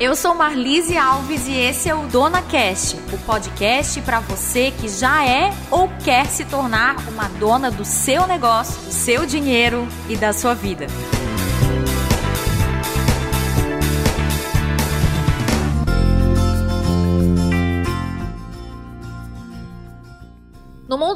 Eu sou Marlise Alves e esse é o Dona Cast, o podcast para você que já é ou quer se tornar uma dona do seu negócio, do seu dinheiro e da sua vida.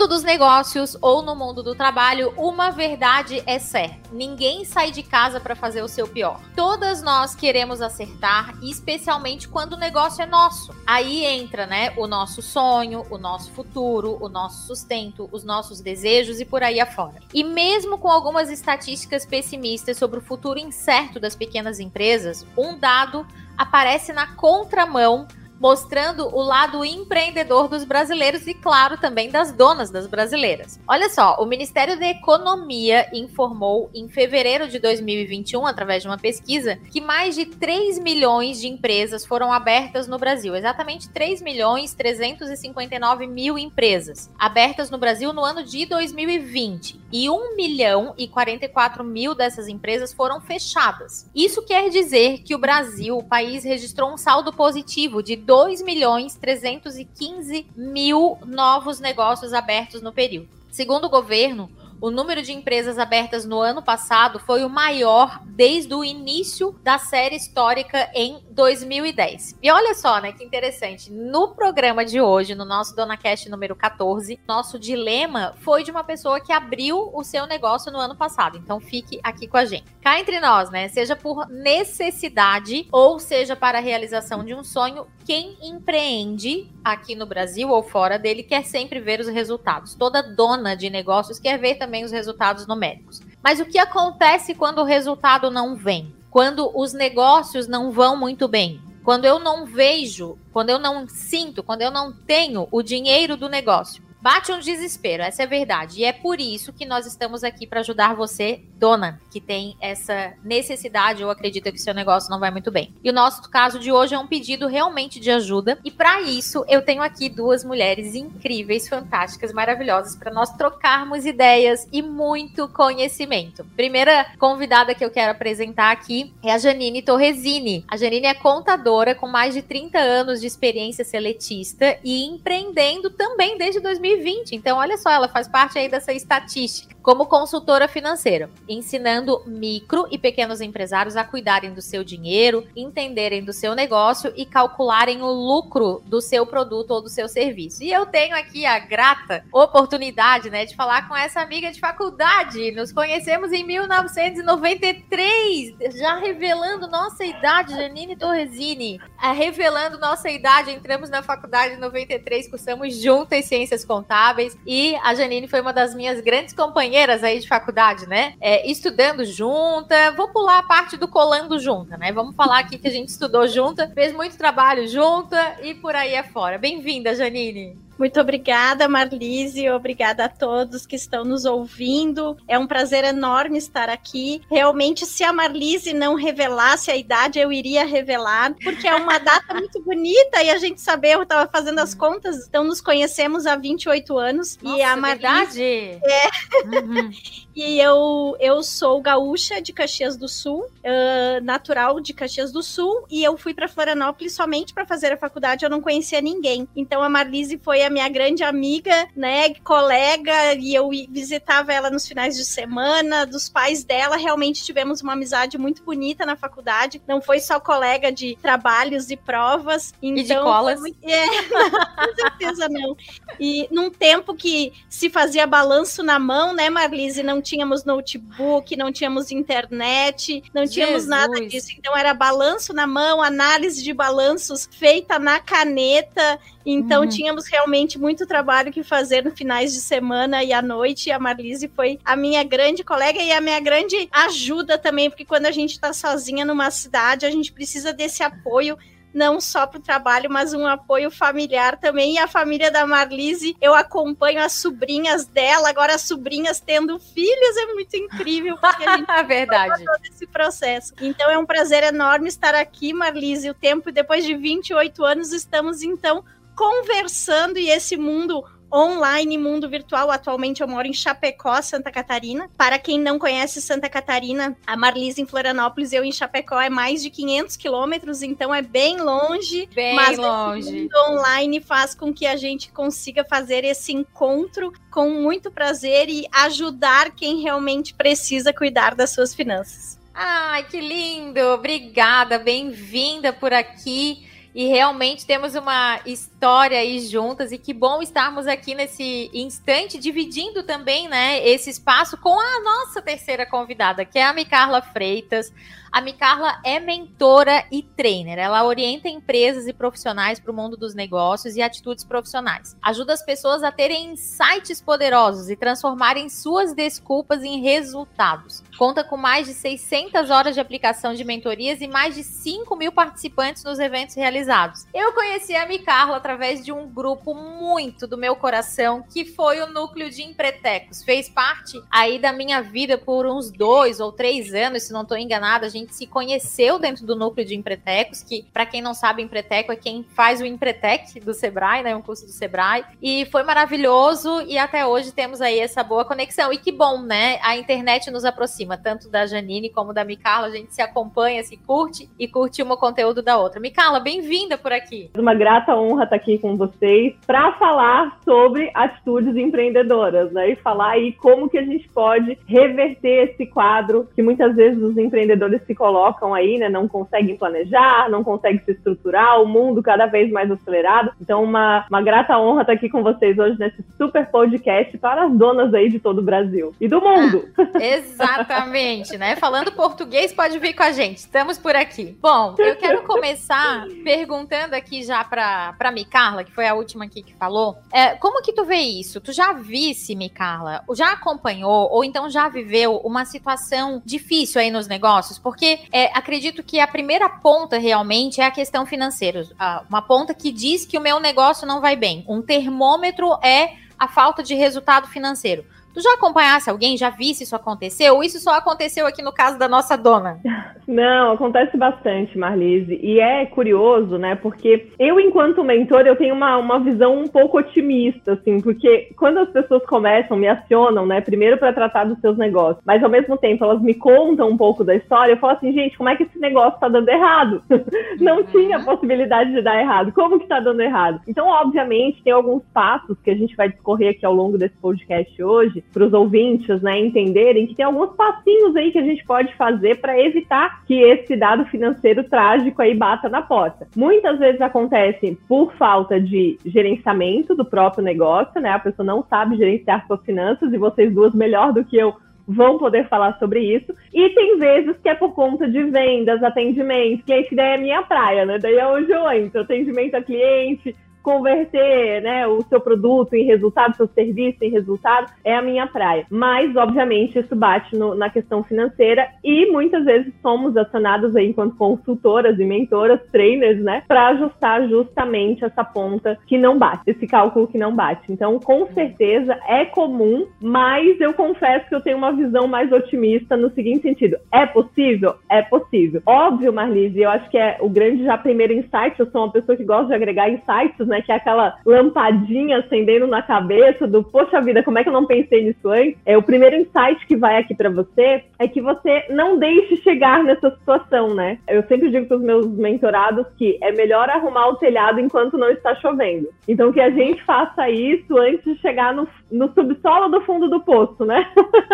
Mundo dos negócios ou no mundo do trabalho, uma verdade é certa: ninguém sai de casa para fazer o seu pior. Todas nós queremos acertar, especialmente quando o negócio é nosso. Aí entra, né, o nosso sonho, o nosso futuro, o nosso sustento, os nossos desejos e por aí afora. E mesmo com algumas estatísticas pessimistas sobre o futuro incerto das pequenas empresas, um dado aparece na contramão mostrando o lado empreendedor dos brasileiros e, claro, também das donas das brasileiras. Olha só, o Ministério da Economia informou em fevereiro de 2021, através de uma pesquisa, que mais de 3 milhões de empresas foram abertas no Brasil. Exatamente 3 milhões 359 mil empresas abertas no Brasil no ano de 2020. E 1 milhão e 44 mil dessas empresas foram fechadas. Isso quer dizer que o Brasil, o país, registrou um saldo positivo de 2 milhões 315 mil novos negócios abertos no período. Segundo o governo, o número de empresas abertas no ano passado foi o maior desde o início da série histórica em 2010. E olha só, né, que interessante. No programa de hoje, no nosso Dona Cast número 14, nosso dilema foi de uma pessoa que abriu o seu negócio no ano passado. Então fique aqui com a gente. Cá entre nós, né, seja por necessidade ou seja para a realização de um sonho, quem empreende aqui no Brasil ou fora dele quer sempre ver os resultados. Toda dona de negócios quer ver também os resultados numéricos. Mas o que acontece quando o resultado não vem? Quando os negócios não vão muito bem? Quando eu não vejo, quando eu não sinto, quando eu não tenho o dinheiro do negócio? Bate um desespero, essa é a verdade. E é por isso que nós estamos aqui para ajudar você, dona, que tem essa necessidade ou acredita que seu negócio não vai muito bem. E o nosso caso de hoje é um pedido realmente de ajuda. E para isso, eu tenho aqui duas mulheres incríveis, fantásticas, maravilhosas para nós trocarmos ideias e muito conhecimento. Primeira convidada que eu quero apresentar aqui é a Janine Torresini. A Janine é contadora com mais de 30 anos de experiência seletista e empreendendo também desde 2020 2020. Então, olha só, ela faz parte aí dessa estatística como consultora financeira, ensinando micro e pequenos empresários a cuidarem do seu dinheiro, entenderem do seu negócio e calcularem o lucro do seu produto ou do seu serviço. E eu tenho aqui a grata oportunidade, né, de falar com essa amiga de faculdade. Nos conhecemos em 1993, já revelando nossa idade, Janine Torresini. É, revelando nossa idade, entramos na faculdade em 93, cursamos juntas ciências contábeis e a Janine foi uma das minhas grandes companheiras aí de faculdade, né? É, estudando junta. Vou pular a parte do colando junta, né? Vamos falar aqui que a gente estudou junta, fez muito trabalho junta e por aí afora. Bem-vinda, Janine. Muito obrigada, Marlise. Obrigada a todos que estão nos ouvindo. É um prazer enorme estar aqui. Realmente, se a Marlise não revelasse a idade, eu iria revelar, porque é uma data muito bonita e a gente saber, eu estava fazendo as contas, então nos conhecemos há 28 anos. Nossa, e a Marlise. É. Uhum. E eu, eu sou gaúcha de Caxias do Sul, uh, natural de Caxias do Sul, e eu fui para Florianópolis somente para fazer a faculdade, eu não conhecia ninguém. Então a Marlise foi a minha grande amiga, né, colega, e eu visitava ela nos finais de semana, dos pais dela, realmente tivemos uma amizade muito bonita na faculdade, não foi só colega de trabalhos e provas. Então, e de então colas? Muito... É, com certeza não. E num tempo que se fazia balanço na mão, né, Marlise, não tínhamos notebook, não tínhamos internet, não tínhamos Jesus. nada disso. Então era balanço na mão, análise de balanços feita na caneta. Então uhum. tínhamos realmente muito trabalho que fazer no finais de semana e à noite. E a Marlise foi a minha grande colega e a minha grande ajuda também, porque quando a gente está sozinha numa cidade, a gente precisa desse apoio não só para o trabalho, mas um apoio familiar também. E a família da Marlise, eu acompanho as sobrinhas dela, agora as sobrinhas tendo filhos, é muito incrível. Porque a gente é Verdade. todo esse processo. Então é um prazer enorme estar aqui, Marlise. O tempo, depois de 28 anos, estamos então conversando e esse mundo online Mundo Virtual. Atualmente eu moro em Chapecó, Santa Catarina. Para quem não conhece Santa Catarina, a Marlise em Florianópolis, eu em Chapecó é mais de 500 quilômetros, então é bem longe. Bem mas longe. Online faz com que a gente consiga fazer esse encontro com muito prazer e ajudar quem realmente precisa cuidar das suas finanças. Ai, que lindo! Obrigada, bem-vinda por aqui. E realmente temos uma história aí juntas e que bom estarmos aqui nesse instante dividindo também, né, esse espaço com a nossa terceira convidada, que é a Micarla Freitas. A Micarla é mentora e trainer. Ela orienta empresas e profissionais para o mundo dos negócios e atitudes profissionais. Ajuda as pessoas a terem insights poderosos e transformarem suas desculpas em resultados. Conta com mais de 600 horas de aplicação de mentorias e mais de 5 mil participantes nos eventos realizados. Eu conheci a Micarla através de um grupo muito do meu coração, que foi o Núcleo de Empretecos. Fez parte aí da minha vida por uns dois ou três anos, se não estou enganada. A gente gente se conheceu dentro do núcleo de Empretecos, que para quem não sabe, Empreteco é quem faz o Empretec do Sebrae, né, um curso do Sebrae, e foi maravilhoso e até hoje temos aí essa boa conexão. E que bom, né? A internet nos aproxima, tanto da Janine como da Micarla, a gente se acompanha, se curte e curte um conteúdo da outra. Micarla, bem-vinda por aqui. Uma grata honra estar aqui com vocês para falar sobre atitudes empreendedoras, né? E falar aí como que a gente pode reverter esse quadro que muitas vezes os empreendedores se colocam aí, né? Não conseguem planejar, não conseguem se estruturar, o mundo cada vez mais acelerado. Então, uma, uma grata honra estar aqui com vocês hoje nesse super podcast para as donas aí de todo o Brasil e do mundo. Ah, exatamente, né? Falando português, pode vir com a gente. Estamos por aqui. Bom, eu quero começar perguntando aqui já para para Micarla, que foi a última aqui que falou. É, como que tu vê isso? Tu já visse, Micarla, já acompanhou ou então já viveu uma situação difícil aí nos negócios? Porque porque é, acredito que a primeira ponta realmente é a questão financeira. Uma ponta que diz que o meu negócio não vai bem. Um termômetro é a falta de resultado financeiro. Tu já acompanhasse alguém, já visse isso acontecer? Ou isso só aconteceu aqui no caso da nossa dona? Não, acontece bastante, Marlise. E é curioso, né? Porque eu, enquanto mentor, eu tenho uma, uma visão um pouco otimista, assim, porque quando as pessoas começam, me acionam, né? Primeiro para tratar dos seus negócios, mas ao mesmo tempo elas me contam um pouco da história, eu falo assim, gente, como é que esse negócio tá dando errado? Não uhum. tinha possibilidade de dar errado. Como que tá dando errado? Então, obviamente, tem alguns passos que a gente vai discorrer aqui ao longo desse podcast hoje, para os ouvintes né, entenderem que tem alguns passinhos aí que a gente pode fazer para evitar que esse dado financeiro trágico aí bata na porta. Muitas vezes acontece por falta de gerenciamento do próprio negócio, né? A pessoa não sabe gerenciar suas finanças e vocês duas melhor do que eu vão poder falar sobre isso. E tem vezes que é por conta de vendas, atendimento, que esse daí é minha praia, né? Daí é onde eu entro, atendimento a cliente, converter né, o seu produto em resultado, seu serviço em resultado, é a minha praia. Mas, obviamente, isso bate no, na questão financeira e muitas vezes somos acionados aí enquanto consultoras e mentoras, trainers, né, para ajustar justamente essa ponta que não bate, esse cálculo que não bate. Então, com certeza é comum, mas eu confesso que eu tenho uma visão mais otimista no seguinte sentido: é possível? É possível. Óbvio, Marlise, eu acho que é o grande já primeiro insight, eu sou uma pessoa que gosta de agregar insights, né? Né? Que é aquela lampadinha acendendo na cabeça do, poxa vida, como é que eu não pensei nisso antes? É o primeiro insight que vai aqui para você é que você não deixe chegar nessa situação, né? Eu sempre digo para os meus mentorados que é melhor arrumar o telhado enquanto não está chovendo. Então que a gente faça isso antes de chegar no, no subsolo do fundo do poço, né?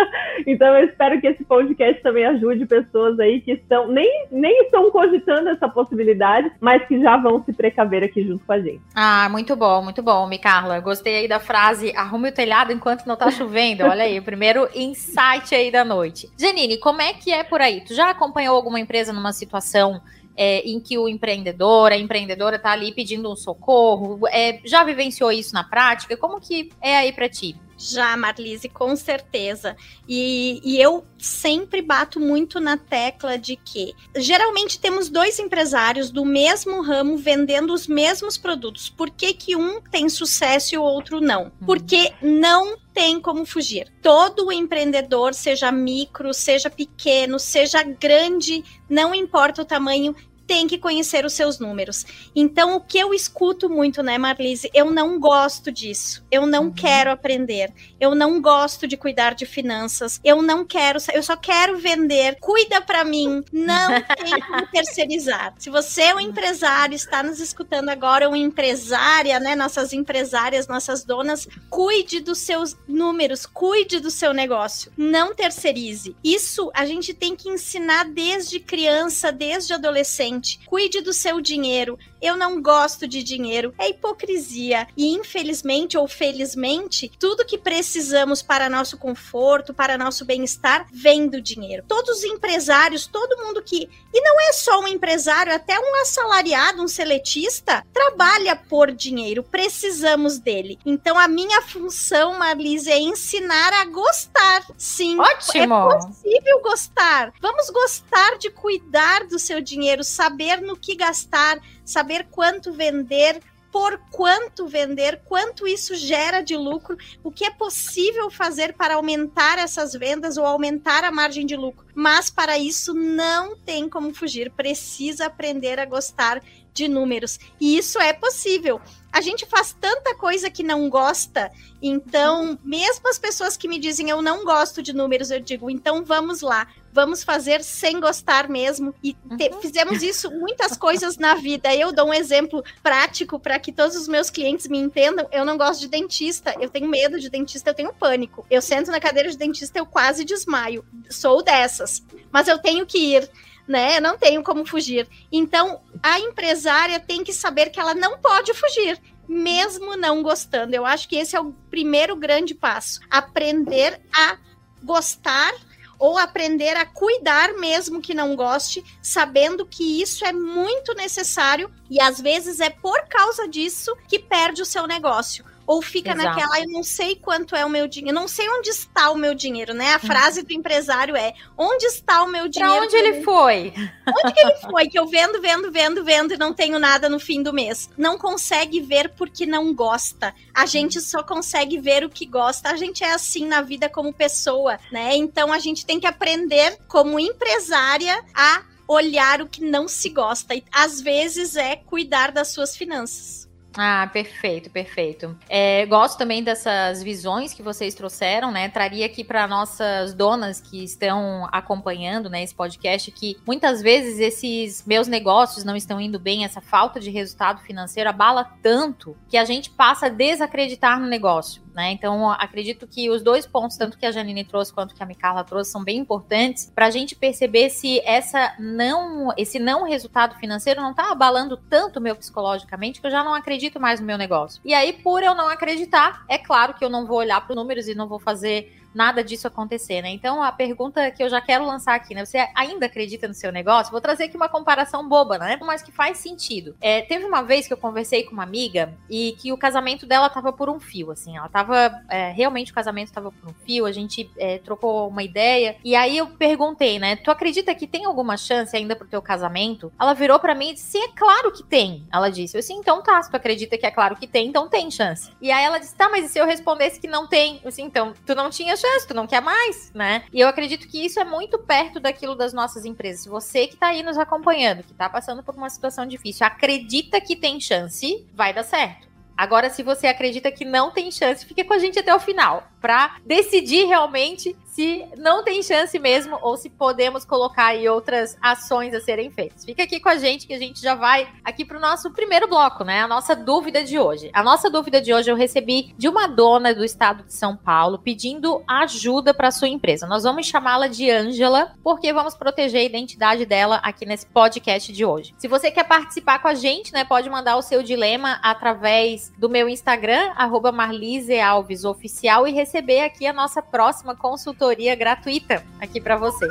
então eu espero que esse podcast também ajude pessoas aí que estão nem, nem estão cogitando essa possibilidade, mas que já vão se precaver aqui junto com a gente. Ah, ah, muito bom, muito bom, Micarla. Gostei aí da frase arrume o telhado enquanto não tá chovendo. Olha aí, o primeiro insight aí da noite. Janine, como é que é por aí? Tu já acompanhou alguma empresa numa situação é, em que o empreendedor, a empreendedora tá ali pedindo um socorro? É, já vivenciou isso na prática? Como que é aí para ti? Já, Marlise, com certeza. E, e, eu sempre bato muito na tecla de que geralmente temos dois empresários do mesmo ramo vendendo os mesmos produtos. Por que, que um tem sucesso e o outro não? Uhum. Porque não tem como fugir. Todo empreendedor, seja micro, seja pequeno, seja grande, não importa o tamanho, tem que conhecer os seus números. Então, o que eu escuto muito, né, Marlise? Eu não gosto disso. Eu não uhum. quero aprender. Eu não gosto de cuidar de finanças. Eu não quero, eu só quero vender. Cuida para mim. Não tem como terceirizar. Se você é um empresário, está nos escutando agora, uma empresária, né, nossas empresárias, nossas donas, cuide dos seus números, cuide do seu negócio. Não terceirize. Isso a gente tem que ensinar desde criança, desde adolescente. Cuide do seu dinheiro. Eu não gosto de dinheiro. É hipocrisia. E infelizmente ou felizmente, tudo que precisamos para nosso conforto, para nosso bem-estar, vem do dinheiro. Todos os empresários, todo mundo que. E não é só um empresário, até um assalariado, um seletista, trabalha por dinheiro. Precisamos dele. Então a minha função, Marlise, é ensinar a gostar. Sim. Ótimo. É possível gostar. Vamos gostar de cuidar do seu dinheiro, saber no que gastar, saber quanto vender, por quanto vender, quanto isso gera de lucro, o que é possível fazer para aumentar essas vendas ou aumentar a margem de lucro. Mas para isso não tem como fugir, precisa aprender a gostar de números. E isso é possível. A gente faz tanta coisa que não gosta, então, mesmo as pessoas que me dizem eu não gosto de números, eu digo, então vamos lá, vamos fazer sem gostar mesmo. E te, uhum. fizemos isso muitas coisas na vida. Eu dou um exemplo prático para que todos os meus clientes me entendam. Eu não gosto de dentista, eu tenho medo de dentista, eu tenho pânico. Eu sento na cadeira de dentista, eu quase desmaio. Sou dessas, mas eu tenho que ir né? Não tenho como fugir. Então, a empresária tem que saber que ela não pode fugir, mesmo não gostando. Eu acho que esse é o primeiro grande passo. Aprender a gostar ou aprender a cuidar mesmo que não goste, sabendo que isso é muito necessário e às vezes é por causa disso que perde o seu negócio ou fica Exato. naquela, eu não sei quanto é o meu dinheiro, não sei onde está o meu dinheiro, né? A hum. frase do empresário é: onde está o meu dinheiro? Pra onde ele foi? Onde que ele foi? Que eu vendo, vendo, vendo, vendo e não tenho nada no fim do mês. Não consegue ver porque não gosta. A gente só consegue ver o que gosta. A gente é assim na vida como pessoa, né? Então a gente tem que aprender como empresária a olhar o que não se gosta. E às vezes é cuidar das suas finanças. Ah, perfeito, perfeito. É, gosto também dessas visões que vocês trouxeram, né? Traria aqui para nossas donas que estão acompanhando né, esse podcast que muitas vezes esses meus negócios não estão indo bem, essa falta de resultado financeiro abala tanto que a gente passa a desacreditar no negócio. Né? Então, acredito que os dois pontos, tanto que a Janine trouxe quanto que a Micarla trouxe, são bem importantes para a gente perceber se essa não, esse não resultado financeiro não está abalando tanto meu psicologicamente que eu já não acredito mais no meu negócio. E aí, por eu não acreditar, é claro que eu não vou olhar para os números e não vou fazer nada disso acontecer, né? Então a pergunta que eu já quero lançar aqui, né? Você ainda acredita no seu negócio? Vou trazer aqui uma comparação boba, né? Mas que faz sentido. É, teve uma vez que eu conversei com uma amiga e que o casamento dela tava por um fio, assim. Ela tava. É, realmente o casamento tava por um fio, a gente é, trocou uma ideia. E aí eu perguntei, né? Tu acredita que tem alguma chance ainda pro teu casamento? Ela virou para mim e disse: é claro que tem. Ela disse: Eu sim, então tá. Se tu acredita que é claro que tem, então tem chance. E aí ela disse: Tá, mas e se eu respondesse que não tem? Eu disse, então, tu não tinha tu não quer mais, né? E eu acredito que isso é muito perto daquilo das nossas empresas. Você que tá aí nos acompanhando, que tá passando por uma situação difícil, acredita que tem chance, vai dar certo. Agora, se você acredita que não tem chance, fique com a gente até o final para decidir realmente se não tem chance mesmo ou se podemos colocar aí outras ações a serem feitas. Fica aqui com a gente que a gente já vai aqui para o nosso primeiro bloco, né? A nossa dúvida de hoje. A nossa dúvida de hoje eu recebi de uma dona do estado de São Paulo pedindo ajuda para sua empresa. Nós vamos chamá-la de Ângela porque vamos proteger a identidade dela aqui nesse podcast de hoje. Se você quer participar com a gente, né, pode mandar o seu dilema através do meu Instagram @marlisealvesoficial e receber aqui a nossa próxima consultoria gratuita aqui para você.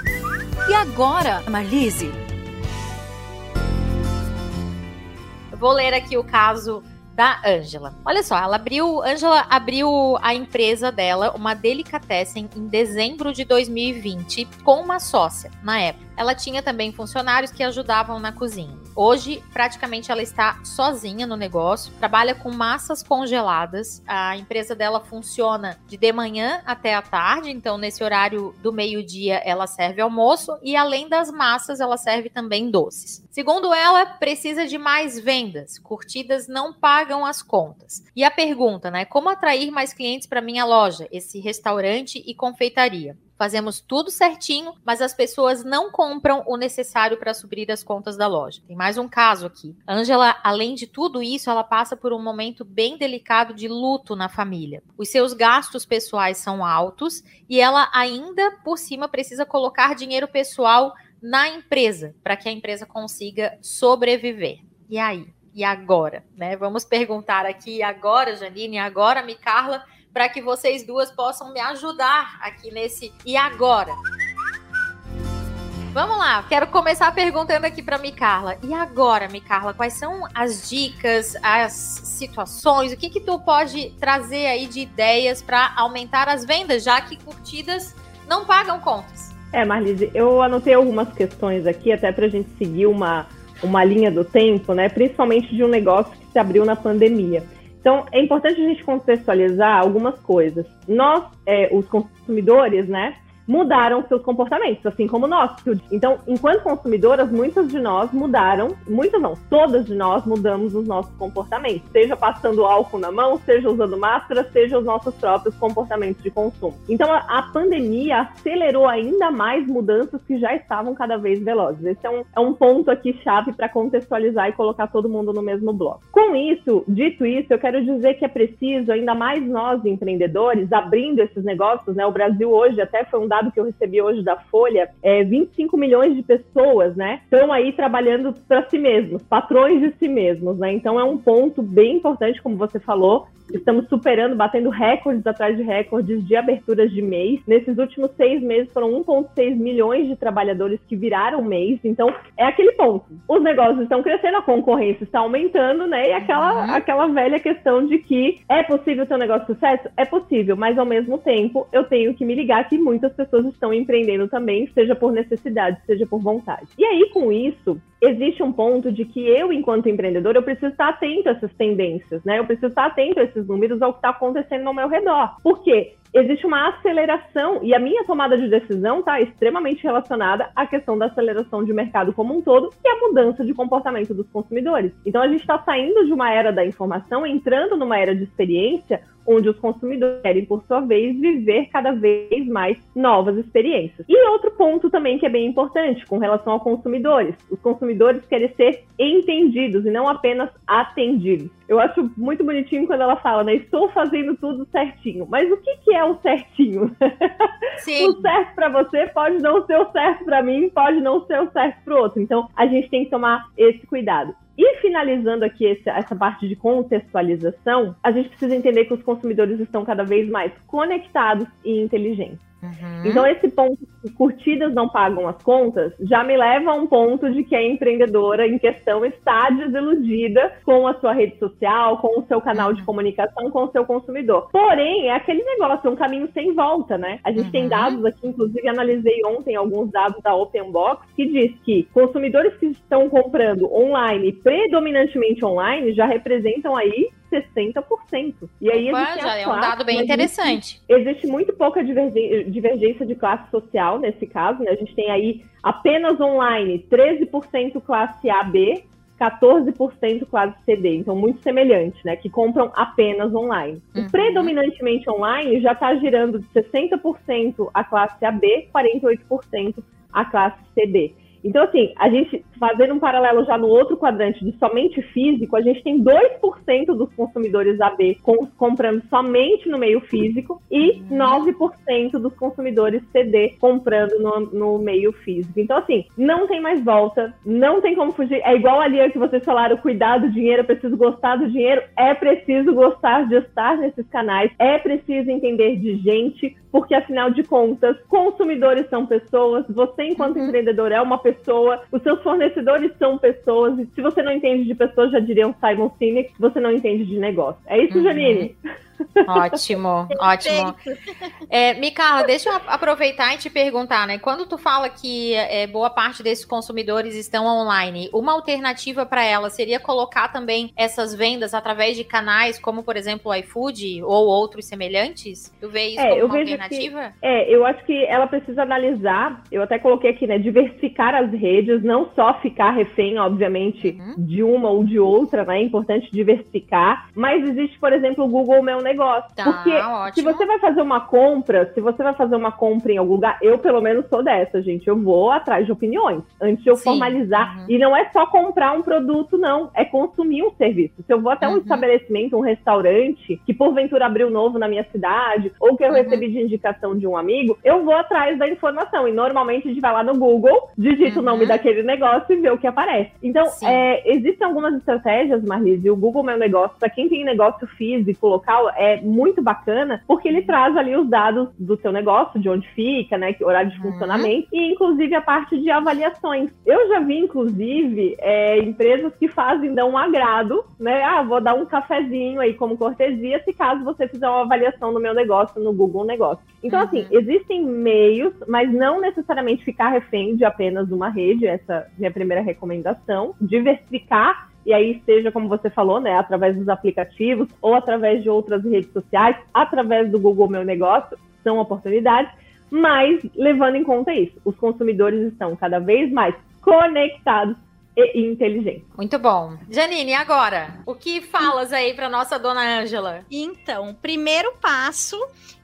E agora, Marlise? Vou ler aqui o caso da Ângela. Olha só, ela abriu, Ângela abriu a empresa dela, uma delicatessen, em dezembro de 2020, com uma sócia na época. Ela tinha também funcionários que ajudavam na cozinha. Hoje, praticamente, ela está sozinha no negócio, trabalha com massas congeladas. A empresa dela funciona de de manhã até a tarde, então nesse horário do meio-dia ela serve almoço e além das massas, ela serve também doces. Segundo ela, precisa de mais vendas. Curtidas não pagam as contas. E a pergunta, né? Como atrair mais clientes para minha loja, esse restaurante e confeitaria? Fazemos tudo certinho, mas as pessoas não compram o necessário para suprir as contas da loja. Tem mais um caso aqui. Angela, além de tudo isso, ela passa por um momento bem delicado de luto na família. Os seus gastos pessoais são altos e ela ainda por cima precisa colocar dinheiro pessoal na empresa para que a empresa consiga sobreviver. E aí? E agora, né? Vamos perguntar aqui agora, Janine, agora, Mi Carla, para que vocês duas possam me ajudar aqui nesse e agora. Vamos lá, quero começar perguntando aqui para Micarla. E agora, Micarla, quais são as dicas, as situações, o que que tu pode trazer aí de ideias para aumentar as vendas, já que curtidas não pagam contas? É, Marlise, eu anotei algumas questões aqui, até para a gente seguir uma, uma linha do tempo, né? Principalmente de um negócio que se abriu na pandemia. Então, é importante a gente contextualizar algumas coisas. Nós, é, os consumidores, né, mudaram seus comportamentos, assim como nós. Então, enquanto consumidoras, muitas de nós mudaram, muitas não, todas de nós mudamos os nossos comportamentos, seja passando álcool na mão, seja usando máscara, seja os nossos próprios comportamentos de consumo. Então, a, pandemia acelerou ainda mais mudanças que já estavam cada vez velozes. Esse é um, é um ponto aqui chave para contextualizar e colocar todo mundo no mesmo bloco. Com isso, dito isso, eu quero dizer que é preciso, ainda mais nós empreendedores, abrindo esses negócios, né? O Brasil hoje até foi um dado dado que eu recebi hoje da Folha, é 25 milhões de pessoas, né, estão aí trabalhando para si mesmos, patrões de si mesmos, né? Então é um ponto bem importante, como você falou, Estamos superando, batendo recordes atrás de recordes de aberturas de mês. Nesses últimos seis meses foram 1,6 milhões de trabalhadores que viraram mês. Então, é aquele ponto. Os negócios estão crescendo, a concorrência está aumentando, né? E aquela, uhum. aquela velha questão de que é possível ter um negócio de sucesso? É possível, mas ao mesmo tempo eu tenho que me ligar que muitas pessoas estão empreendendo também, seja por necessidade, seja por vontade. E aí, com isso, existe um ponto de que eu, enquanto empreendedor, eu preciso estar atento a essas tendências, né? Eu preciso estar atento a esses números, ao que está acontecendo no meu redor. Por quê? existe uma aceleração, e a minha tomada de decisão está extremamente relacionada à questão da aceleração de mercado como um todo e a mudança de comportamento dos consumidores. Então a gente está saindo de uma era da informação, entrando numa era de experiência, onde os consumidores querem, por sua vez, viver cada vez mais novas experiências. E outro ponto também que é bem importante com relação a consumidores: os consumidores querem ser entendidos e não apenas atendidos. Eu acho muito bonitinho quando ela fala, né? Estou fazendo tudo certinho. Mas o que, que é o certinho? Sim. o certo para você pode não ser o certo para mim, pode não ser o certo para o outro. Então, a gente tem que tomar esse cuidado. E finalizando aqui esse, essa parte de contextualização, a gente precisa entender que os consumidores estão cada vez mais conectados e inteligentes. Uhum. Então, esse ponto de curtidas não pagam as contas já me leva a um ponto de que a empreendedora em questão está desiludida com a sua rede social, com o seu canal de uhum. comunicação, com o seu consumidor. Porém, é aquele negócio, é um caminho sem volta, né? A gente uhum. tem dados aqui, inclusive analisei ontem alguns dados da Open Box, que diz que consumidores que estão comprando online, predominantemente online, já representam aí 60%. E aí Opa, já é um dado bem interessante. Existe, existe muito pouca divergência de classe social nesse caso, né? A gente tem aí apenas online 13% classe AB, 14% classe CD, então muito semelhante, né? Que compram apenas online. Uhum. O predominantemente online já está girando de 60% a classe AB, 48% a classe CD. Então, assim, a gente, fazendo um paralelo já no outro quadrante de somente físico, a gente tem 2% dos consumidores AB com, comprando somente no meio físico e 9% dos consumidores CD comprando no, no, meio físico. Então, assim, não tem mais volta, não tem como fugir. É igual ali que vocês falaram, cuidar do dinheiro, preciso gostar do dinheiro, é preciso gostar de estar nesses canais, é preciso entender de gente, porque afinal de contas, consumidores são pessoas, você enquanto uhum. empreendedor é uma pessoa, os seus fornecedores são pessoas, e se você não entende de pessoas, já diria um Simon Sinek, você não entende de negócio. É isso, uhum. Janine? Ótimo, ótimo. É, Micarla, deixa eu aproveitar e te perguntar, né? Quando tu fala que é, boa parte desses consumidores estão online, uma alternativa para ela seria colocar também essas vendas através de canais como, por exemplo, o iFood ou outros semelhantes? Tu vê isso é, como uma alternativa? Que, é, eu acho que ela precisa analisar, eu até coloquei aqui, né? Diversificar as redes, não só ficar refém, obviamente, uhum. de uma ou de outra, né? É importante diversificar. Mas existe, por exemplo, o Google Meu Negócio. Tá, porque ótimo. se você vai fazer uma compra, se você vai fazer uma compra em algum lugar, eu pelo menos sou dessa, gente. Eu vou atrás de opiniões antes de eu Sim. formalizar. Uhum. E não é só comprar um produto, não. É consumir um serviço. Se eu vou até um uhum. estabelecimento, um restaurante, que porventura abriu novo na minha cidade, ou que eu uhum. recebi de indicação de um amigo, eu vou atrás da informação. E normalmente a gente vai lá no Google, digita o nome uhum. daquele negócio e vê o que aparece. Então, é, existem algumas estratégias, Marlise, o Google Meu Negócio, para quem tem negócio físico, local, é muito bacana, porque ele traz ali os dados do seu negócio, de onde fica, né, horário de uhum. funcionamento, e inclusive a parte de avaliações. Eu já vi, inclusive, é, empresas que fazem, dão um agrado, né, ah, vou dar um cafezinho aí como cortesia, se caso você fizer uma avaliação no meu negócio, no Google Negócio. Então, assim, uhum. assim, existem meios, mas não necessariamente ficar refém de apenas uma rede, essa é minha primeira recomendação. Diversificar e aí seja como você falou, né, através dos aplicativos ou através de outras redes sociais, através do Google Meu Negócio, são oportunidades, mas levando em conta isso, os consumidores estão cada vez mais conectados e inteligentes. Muito bom. Janine, agora, o que falas aí para nossa dona Ângela? Então, primeiro passo,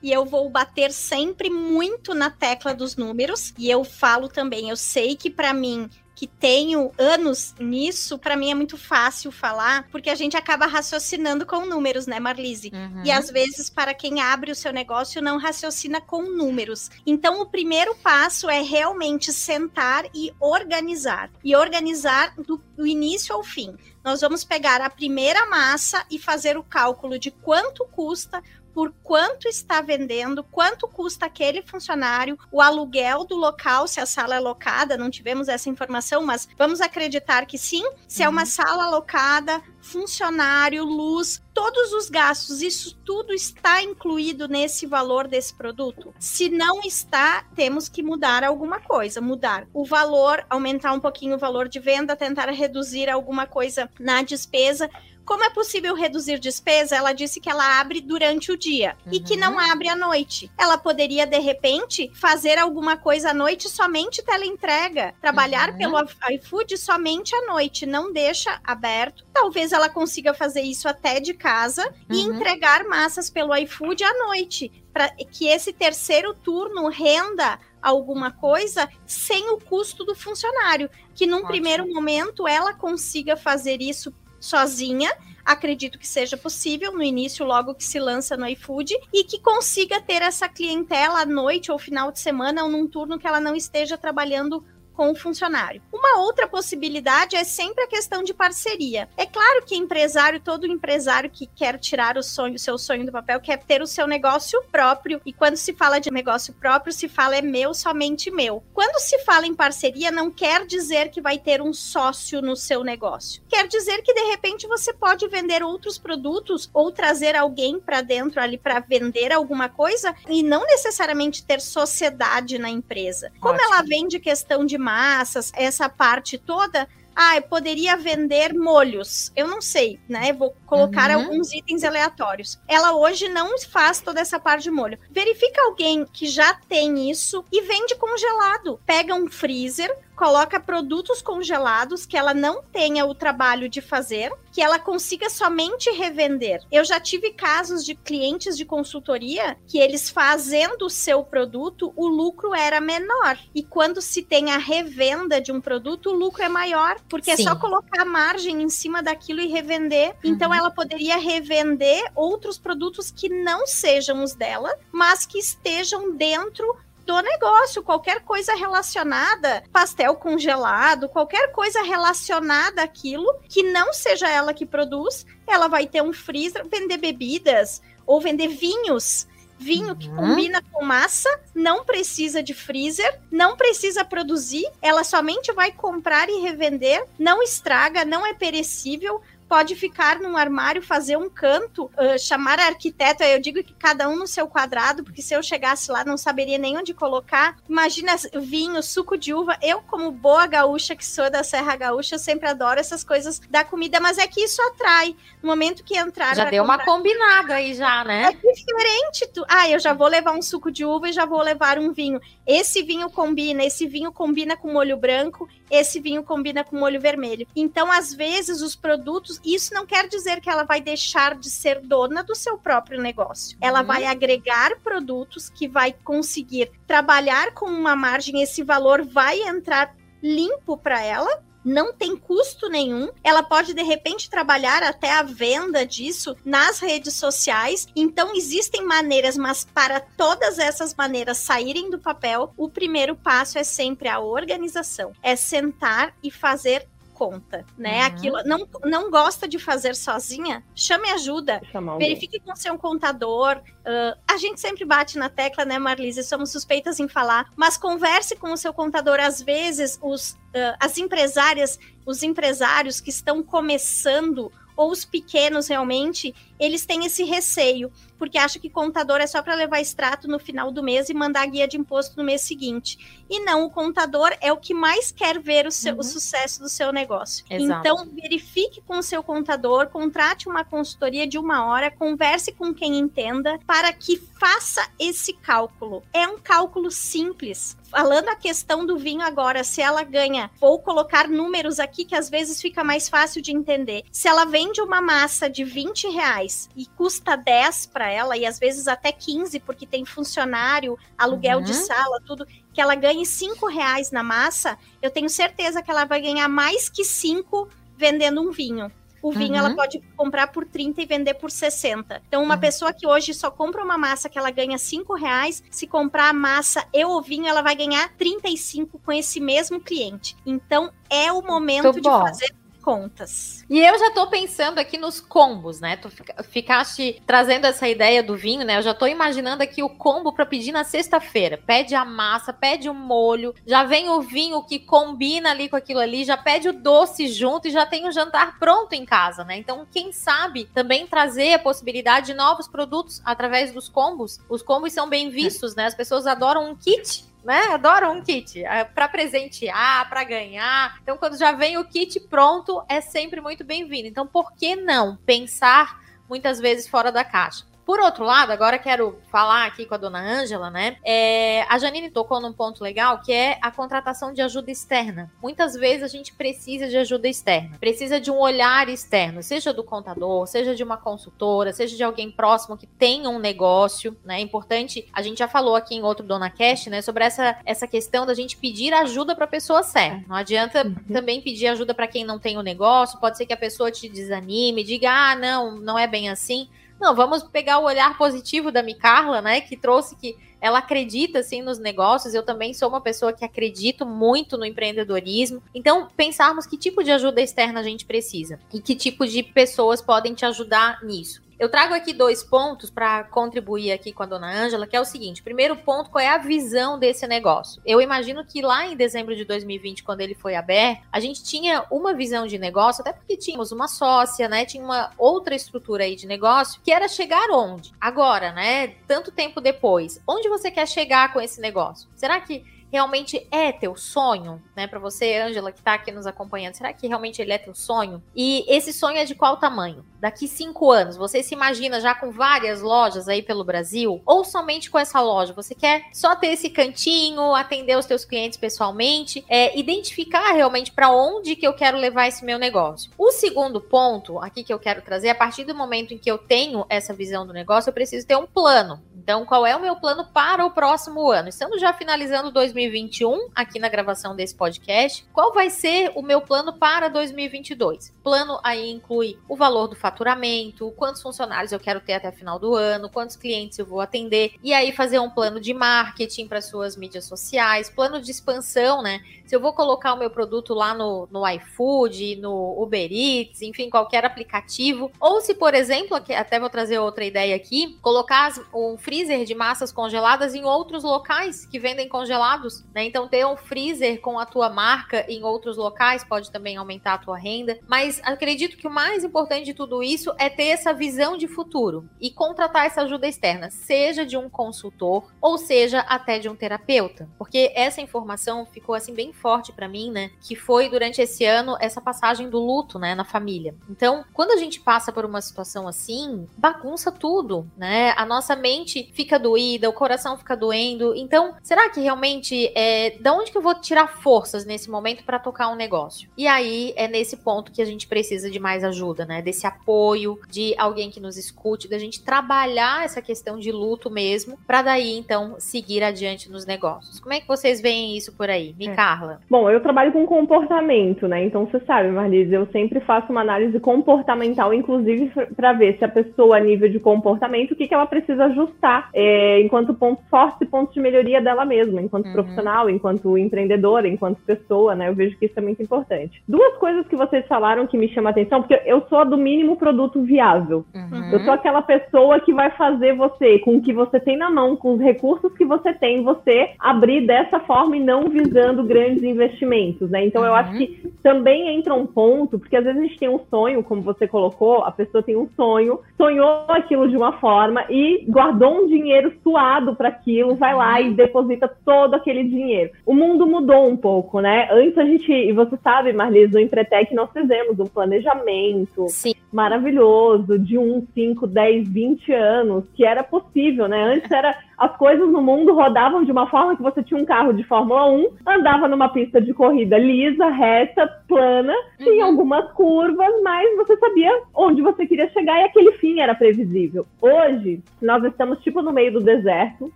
e eu vou bater sempre muito na tecla dos números, e eu falo também, eu sei que para mim que tenho anos nisso, para mim é muito fácil falar, porque a gente acaba raciocinando com números, né, Marlise? Uhum. E às vezes, para quem abre o seu negócio, não raciocina com números. Então, o primeiro passo é realmente sentar e organizar. E organizar do, do início ao fim. Nós vamos pegar a primeira massa e fazer o cálculo de quanto custa por quanto está vendendo, quanto custa aquele funcionário, o aluguel do local, se a sala é locada, não tivemos essa informação, mas vamos acreditar que sim. Se uhum. é uma uhum. sala alocada, funcionário, luz, todos os gastos, isso tudo está incluído nesse valor desse produto? Se não está, temos que mudar alguma coisa, mudar o valor, aumentar um pouquinho o valor de venda, tentar reduzir alguma coisa na despesa como é possível reduzir despesa? Ela disse que ela abre durante o dia uhum. e que não uhum. abre à noite. Ela poderia, de repente, fazer alguma coisa à noite somente teleentrega, trabalhar uhum. pelo iFood somente à noite, não deixa aberto. Talvez ela consiga fazer isso até de casa uhum. e entregar massas pelo iFood à noite, para que esse terceiro turno renda alguma coisa sem o custo do funcionário, que num Ótimo. primeiro momento ela consiga fazer isso sozinha. Acredito que seja possível no início, logo que se lança no iFood, e que consiga ter essa clientela à noite ou final de semana ou num turno que ela não esteja trabalhando com o funcionário. Uma outra possibilidade é sempre a questão de parceria. É claro que empresário, todo empresário que quer tirar o sonho, o seu sonho do papel, quer ter o seu negócio próprio. E quando se fala de negócio próprio, se fala é meu, somente meu. Quando se fala em parceria, não quer dizer que vai ter um sócio no seu negócio. Quer dizer que de repente você pode vender outros produtos ou trazer alguém para dentro ali para vender alguma coisa e não necessariamente ter sociedade na empresa. Como Ótimo. ela vende questão de massas, essa parte toda, ah, eu poderia vender molhos. Eu não sei, né? Vou colocar uhum. alguns itens aleatórios. Ela hoje não faz toda essa parte de molho. Verifica alguém que já tem isso e vende congelado. Pega um freezer, coloca produtos congelados que ela não tenha o trabalho de fazer, que ela consiga somente revender. Eu já tive casos de clientes de consultoria que eles fazendo o seu produto, o lucro era menor. E quando se tem a revenda de um produto, o lucro é maior, porque Sim. é só colocar margem em cima daquilo e revender. Então uhum. ela poderia revender outros produtos que não sejam os dela, mas que estejam dentro do negócio, qualquer coisa relacionada, pastel congelado, qualquer coisa relacionada àquilo que não seja ela que produz, ela vai ter um freezer, vender bebidas ou vender vinhos. Vinho que uhum. combina com massa, não precisa de freezer, não precisa produzir, ela somente vai comprar e revender, não estraga, não é perecível, pode ficar num armário, fazer um canto, uh, chamar arquiteto. Eu digo que cada um no seu quadrado, porque se eu chegasse lá não saberia nem onde colocar. Imagina vinho, suco de uva. Eu, como boa gaúcha que sou da Serra Gaúcha, sempre adoro essas coisas da comida, mas é que isso atrai. No momento que entrar. Já deu comprar... uma combinada aí, já, né? É diferente. Tu... Ah, eu já vou levar um suco de uva e já vou levar um vinho. Esse vinho combina, esse vinho combina com molho branco, esse vinho combina com molho vermelho. Então, às vezes, os produtos, isso não quer dizer que ela vai deixar de ser dona do seu próprio negócio. Ela uhum. vai agregar produtos que vai conseguir trabalhar com uma margem, esse valor vai entrar limpo para ela não tem custo nenhum. Ela pode, de repente, trabalhar até a venda disso nas redes sociais. Então, existem maneiras, mas para todas essas maneiras saírem do papel, o primeiro passo é sempre a organização. É sentar e fazer conta, né? Uhum. Aquilo não, não gosta de fazer sozinha, chame ajuda, verifique com seu contador. Uh, a gente sempre bate na tecla, né, Marlise? Somos suspeitas em falar, mas converse com o seu contador. Às vezes, os, uh, as empresárias, os empresários que estão começando ou os pequenos realmente, eles têm esse receio, porque acham que contador é só para levar extrato no final do mês e mandar guia de imposto no mês seguinte. E não, o contador é o que mais quer ver o, seu, uhum. o sucesso do seu negócio. Exato. Então, verifique com o seu contador, contrate uma consultoria de uma hora, converse com quem entenda, para que faça esse cálculo. É um cálculo simples. Falando a questão do vinho agora, se ela ganha, vou colocar números aqui que às vezes fica mais fácil de entender. Se ela vende uma massa de 20 reais e custa 10 para ela, e às vezes até 15, porque tem funcionário, aluguel uhum. de sala, tudo, que ela ganhe 5 reais na massa, eu tenho certeza que ela vai ganhar mais que 5 vendendo um vinho. O vinho uhum. ela pode comprar por 30 e vender por 60. Então, uma uhum. pessoa que hoje só compra uma massa que ela ganha 5 reais, se comprar a massa e o vinho, ela vai ganhar 35 com esse mesmo cliente. Então, é o momento de fazer contas. E eu já tô pensando aqui nos combos, né? Tu ficaste trazendo essa ideia do vinho, né? Eu já tô imaginando aqui o combo para pedir na sexta-feira. Pede a massa, pede o molho, já vem o vinho que combina ali com aquilo ali, já pede o doce junto e já tem o jantar pronto em casa, né? Então, quem sabe também trazer a possibilidade de novos produtos através dos combos. Os combos são bem vistos, né? As pessoas adoram um kit né? Um kit é, para presentear, para ganhar. Então, quando já vem o kit pronto, é sempre muito bem-vindo. Então, por que não pensar muitas vezes fora da caixa? Por outro lado, agora quero falar aqui com a dona Ângela, né? É, a Janine tocou num ponto legal que é a contratação de ajuda externa. Muitas vezes a gente precisa de ajuda externa, precisa de um olhar externo, seja do contador, seja de uma consultora, seja de alguém próximo que tenha um negócio, né? É importante, a gente já falou aqui em outro Dona Cast, né, sobre essa, essa questão da gente pedir ajuda para a pessoa certa. Não adianta uhum. também pedir ajuda para quem não tem o negócio, pode ser que a pessoa te desanime, diga: "Ah, não, não é bem assim". Não, vamos pegar o olhar positivo da Micarla, né? Que trouxe que ela acredita assim nos negócios. Eu também sou uma pessoa que acredito muito no empreendedorismo. Então, pensarmos que tipo de ajuda externa a gente precisa e que tipo de pessoas podem te ajudar nisso. Eu trago aqui dois pontos para contribuir aqui com a dona Ângela, que é o seguinte: primeiro ponto, qual é a visão desse negócio? Eu imagino que lá em dezembro de 2020, quando ele foi aberto, a gente tinha uma visão de negócio, até porque tínhamos uma sócia, né? Tinha uma outra estrutura aí de negócio, que era chegar onde? Agora, né? Tanto tempo depois, onde você quer chegar com esse negócio? Será que realmente é teu sonho, né? Para você, Ângela, que está aqui nos acompanhando, será que realmente ele é teu sonho? E esse sonho é de qual tamanho? Daqui cinco anos, você se imagina já com várias lojas aí pelo Brasil? Ou somente com essa loja? Você quer só ter esse cantinho, atender os teus clientes pessoalmente, é, identificar realmente para onde que eu quero levar esse meu negócio? O segundo ponto aqui que eu quero trazer, a partir do momento em que eu tenho essa visão do negócio, eu preciso ter um plano. Então, qual é o meu plano para o próximo ano? Estamos já finalizando 2021 aqui na gravação desse podcast. Qual vai ser o meu plano para 2022? Plano aí inclui o valor do faturamento, quantos funcionários eu quero ter até final do ano, quantos clientes eu vou atender, e aí fazer um plano de marketing para suas mídias sociais, plano de expansão, né? Se eu vou colocar o meu produto lá no, no iFood, no Uber Eats, enfim, qualquer aplicativo, ou se, por exemplo, até vou trazer outra ideia aqui, colocar um free freezer de massas congeladas em outros locais que vendem congelados, né? Então ter um freezer com a tua marca em outros locais pode também aumentar a tua renda, mas acredito que o mais importante de tudo isso é ter essa visão de futuro e contratar essa ajuda externa, seja de um consultor ou seja até de um terapeuta, porque essa informação ficou assim bem forte para mim, né? Que foi durante esse ano essa passagem do luto, né, na família. Então, quando a gente passa por uma situação assim, bagunça tudo, né? A nossa mente fica doída, o coração fica doendo. Então, será que realmente é da onde que eu vou tirar forças nesse momento para tocar um negócio? E aí é nesse ponto que a gente precisa de mais ajuda, né? Desse apoio, de alguém que nos escute, da gente trabalhar essa questão de luto mesmo, para daí então seguir adiante nos negócios. Como é que vocês veem isso por aí? Me é. Carla. Bom, eu trabalho com comportamento, né? Então você sabe, Marlise, eu sempre faço uma análise comportamental, inclusive para ver se a pessoa, a nível de comportamento, o que, que ela precisa ajustar é, enquanto pontos fortes e pontos de melhoria dela mesma, enquanto uhum. profissional, enquanto empreendedora, enquanto pessoa, né? Eu vejo que isso é muito importante. Duas coisas que vocês falaram que me chamam a atenção, porque eu sou do mínimo produto viável. Uhum. Eu sou aquela pessoa que vai fazer você, com o que você tem na mão, com os recursos que você tem, você abrir dessa forma e não visando grandes investimentos, né? Então uhum. eu acho uhum. que também entra um ponto, porque às vezes a gente tem um sonho, como você colocou, a pessoa tem um sonho, sonhou aquilo de uma forma e guardou um dinheiro suado para aquilo, vai lá e deposita todo aquele dinheiro. O mundo mudou um pouco, né? Antes a gente, e você sabe, Marlise, no Empretec nós fizemos um planejamento Sim. maravilhoso de 1, 5, 10, 20 anos, que era possível, né? Antes era as coisas no mundo rodavam de uma forma que você tinha um carro de Fórmula 1, andava numa pista de corrida lisa, reta, plana, uhum. tinha algumas curvas, mas você sabia onde você queria chegar e aquele fim era previsível. Hoje, nós estamos tipo no meio do deserto,